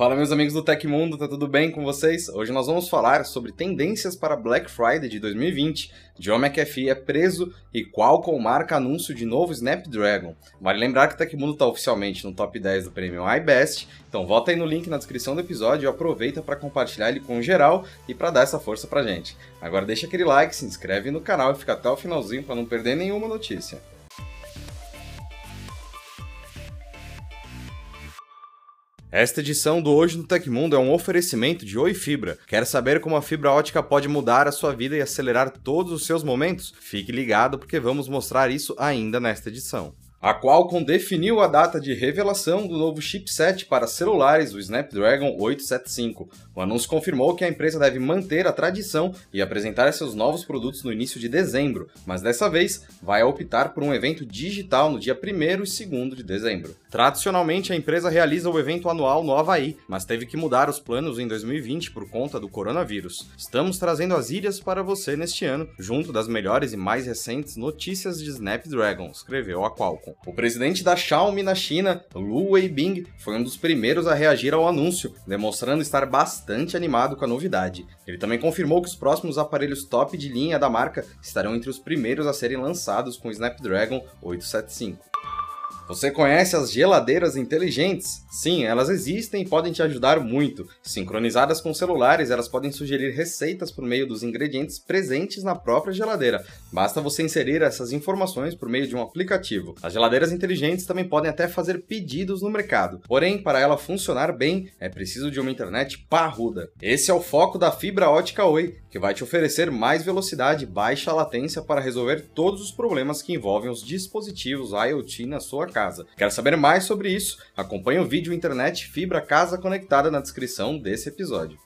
Fala meus amigos do Tecmundo, tá tudo bem com vocês? Hoje nós vamos falar sobre tendências para Black Friday de 2020, John McAfee é preso e Qualcomm marca anúncio de novo Snapdragon. Vale lembrar que o Tecmundo está oficialmente no top 10 do prêmio iBest, então volta aí no link na descrição do episódio e aproveita para compartilhar ele com geral e para dar essa força pra gente. Agora deixa aquele like, se inscreve no canal e fica até o finalzinho para não perder nenhuma notícia. Esta edição do Hoje no Tecmundo é um oferecimento de Oi Fibra. Quer saber como a fibra ótica pode mudar a sua vida e acelerar todos os seus momentos? Fique ligado porque vamos mostrar isso ainda nesta edição. A Qualcomm definiu a data de revelação do novo chipset para celulares, o Snapdragon 875. O anúncio confirmou que a empresa deve manter a tradição e apresentar seus novos produtos no início de dezembro, mas dessa vez vai optar por um evento digital no dia 1 e 2 de dezembro. Tradicionalmente, a empresa realiza o evento anual no Havaí, mas teve que mudar os planos em 2020 por conta do coronavírus. Estamos trazendo as ilhas para você neste ano, junto das melhores e mais recentes notícias de Snapdragon, escreveu a Qualcomm. O presidente da Xiaomi na China, Lu Weibing, foi um dos primeiros a reagir ao anúncio, demonstrando estar bastante animado com a novidade. Ele também confirmou que os próximos aparelhos top de linha da marca estarão entre os primeiros a serem lançados com o Snapdragon 875. Você conhece as geladeiras inteligentes? Sim, elas existem e podem te ajudar muito. Sincronizadas com celulares, elas podem sugerir receitas por meio dos ingredientes presentes na própria geladeira. Basta você inserir essas informações por meio de um aplicativo. As geladeiras inteligentes também podem até fazer pedidos no mercado. Porém, para ela funcionar bem, é preciso de uma internet parruda. Esse é o foco da fibra ótica Oi, que vai te oferecer mais velocidade e baixa latência para resolver todos os problemas que envolvem os dispositivos IoT na sua casa. Quer saber mais sobre isso? Acompanhe o vídeo Internet Fibra Casa Conectada na descrição desse episódio.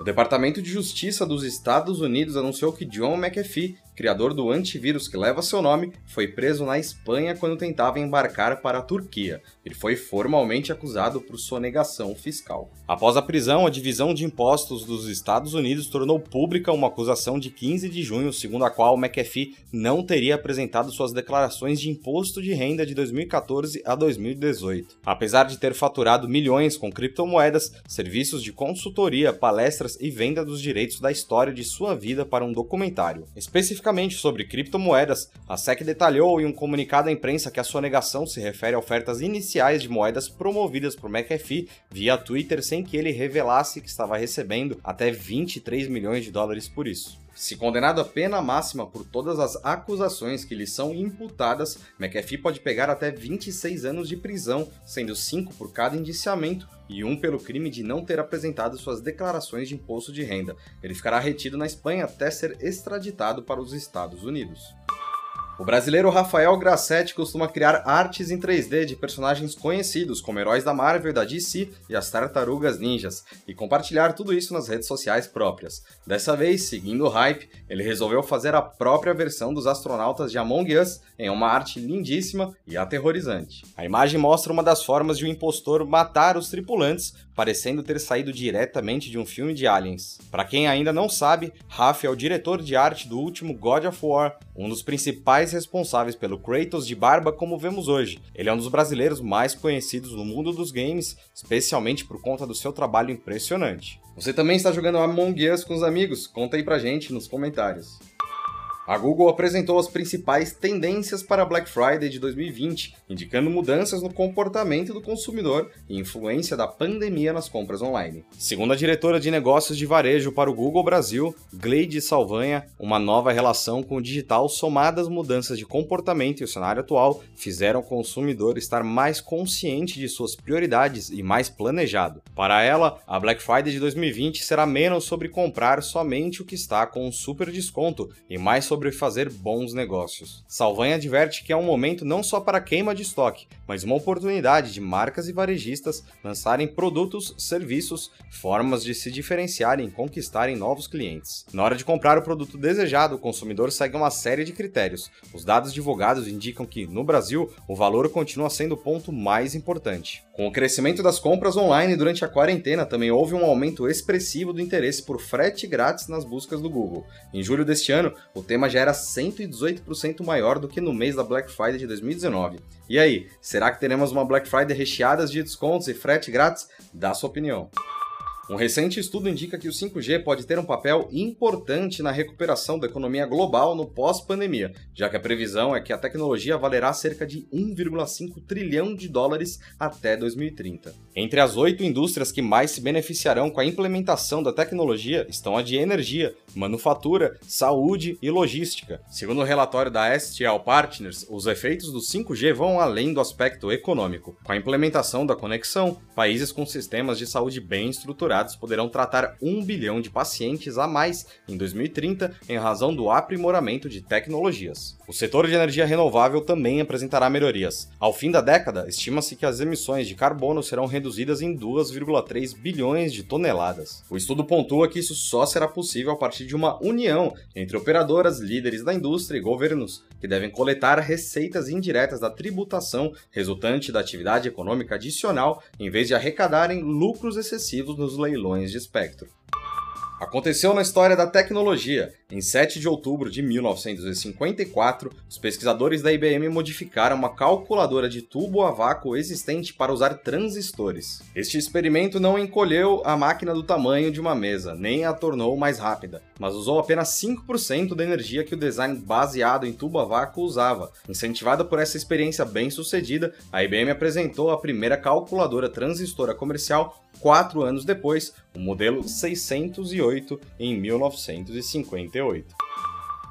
O Departamento de Justiça dos Estados Unidos anunciou que John McAfee criador do antivírus que leva seu nome, foi preso na Espanha quando tentava embarcar para a Turquia. Ele foi formalmente acusado por sonegação fiscal. Após a prisão, a Divisão de Impostos dos Estados Unidos tornou pública uma acusação de 15 de junho, segundo a qual McAfee não teria apresentado suas declarações de imposto de renda de 2014 a 2018. Apesar de ter faturado milhões com criptomoedas, serviços de consultoria, palestras e venda dos direitos da história de sua vida para um documentário. Especificamente especificamente sobre criptomoedas, a SEC detalhou em um comunicado à imprensa que a sonegação se refere a ofertas iniciais de moedas promovidas por McAfee via Twitter sem que ele revelasse que estava recebendo até 23 milhões de dólares por isso. Se condenado a pena máxima por todas as acusações que lhe são imputadas, McAfee pode pegar até 26 anos de prisão, sendo 5 por cada indiciamento e um pelo crime de não ter apresentado suas declarações de imposto de renda. Ele ficará retido na Espanha até ser extraditado para os Estados Unidos. O brasileiro Rafael Grassetti costuma criar artes em 3D de personagens conhecidos como heróis da Marvel da DC e as Tartarugas Ninjas, e compartilhar tudo isso nas redes sociais próprias. Dessa vez, seguindo o hype, ele resolveu fazer a própria versão dos astronautas de Among Us em uma arte lindíssima e aterrorizante. A imagem mostra uma das formas de um impostor matar os tripulantes, parecendo ter saído diretamente de um filme de aliens. Para quem ainda não sabe, Rafa é o diretor de arte do último God of War, um dos principais responsáveis pelo Kratos de barba como vemos hoje. Ele é um dos brasileiros mais conhecidos no mundo dos games, especialmente por conta do seu trabalho impressionante. Você também está jogando Among Us com os amigos? Conta aí pra gente nos comentários. A Google apresentou as principais tendências para Black Friday de 2020, indicando mudanças no comportamento do consumidor e influência da pandemia nas compras online. Segundo a diretora de negócios de varejo para o Google Brasil, Gleide Salvanha, uma nova relação com o digital somada às mudanças de comportamento e o cenário atual fizeram o consumidor estar mais consciente de suas prioridades e mais planejado. Para ela, a Black Friday de 2020 será menos sobre comprar somente o que está com um super desconto e mais sobre sobre fazer bons negócios. Salvanha adverte que é um momento não só para queima de estoque, mas uma oportunidade de marcas e varejistas lançarem produtos, serviços, formas de se diferenciarem e conquistarem novos clientes. Na hora de comprar o produto desejado, o consumidor segue uma série de critérios. Os dados divulgados indicam que, no Brasil, o valor continua sendo o ponto mais importante. Com o crescimento das compras online durante a quarentena, também houve um aumento expressivo do interesse por frete grátis nas buscas do Google. Em julho deste ano, o tema já era 118% maior do que no mês da Black Friday de 2019. E aí, será que teremos uma Black Friday recheada de descontos e frete grátis? Dá sua opinião. Um recente estudo indica que o 5G pode ter um papel importante na recuperação da economia global no pós-pandemia, já que a previsão é que a tecnologia valerá cerca de 1,5 trilhão de dólares até 2030. Entre as oito indústrias que mais se beneficiarão com a implementação da tecnologia estão a de energia, manufatura, saúde e logística. Segundo o relatório da STL Partners, os efeitos do 5G vão além do aspecto econômico. Com a implementação da conexão, países com sistemas de saúde bem estruturados poderão tratar um bilhão de pacientes a mais em 2030 em razão do aprimoramento de tecnologias. O setor de energia renovável também apresentará melhorias. Ao fim da década, estima-se que as emissões de carbono serão reduzidas em 2,3 bilhões de toneladas. O estudo pontua que isso só será possível a partir de uma união entre operadoras, líderes da indústria e governos, que devem coletar receitas indiretas da tributação resultante da atividade econômica adicional, em vez de arrecadarem lucros excessivos nos leilões de espectro. Aconteceu na história da tecnologia. Em 7 de outubro de 1954, os pesquisadores da IBM modificaram uma calculadora de tubo a vácuo existente para usar transistores. Este experimento não encolheu a máquina do tamanho de uma mesa, nem a tornou mais rápida, mas usou apenas 5% da energia que o design baseado em tubo a vácuo usava. Incentivada por essa experiência bem-sucedida, a IBM apresentou a primeira calculadora transistora comercial quatro anos depois, o modelo 608 em 1958.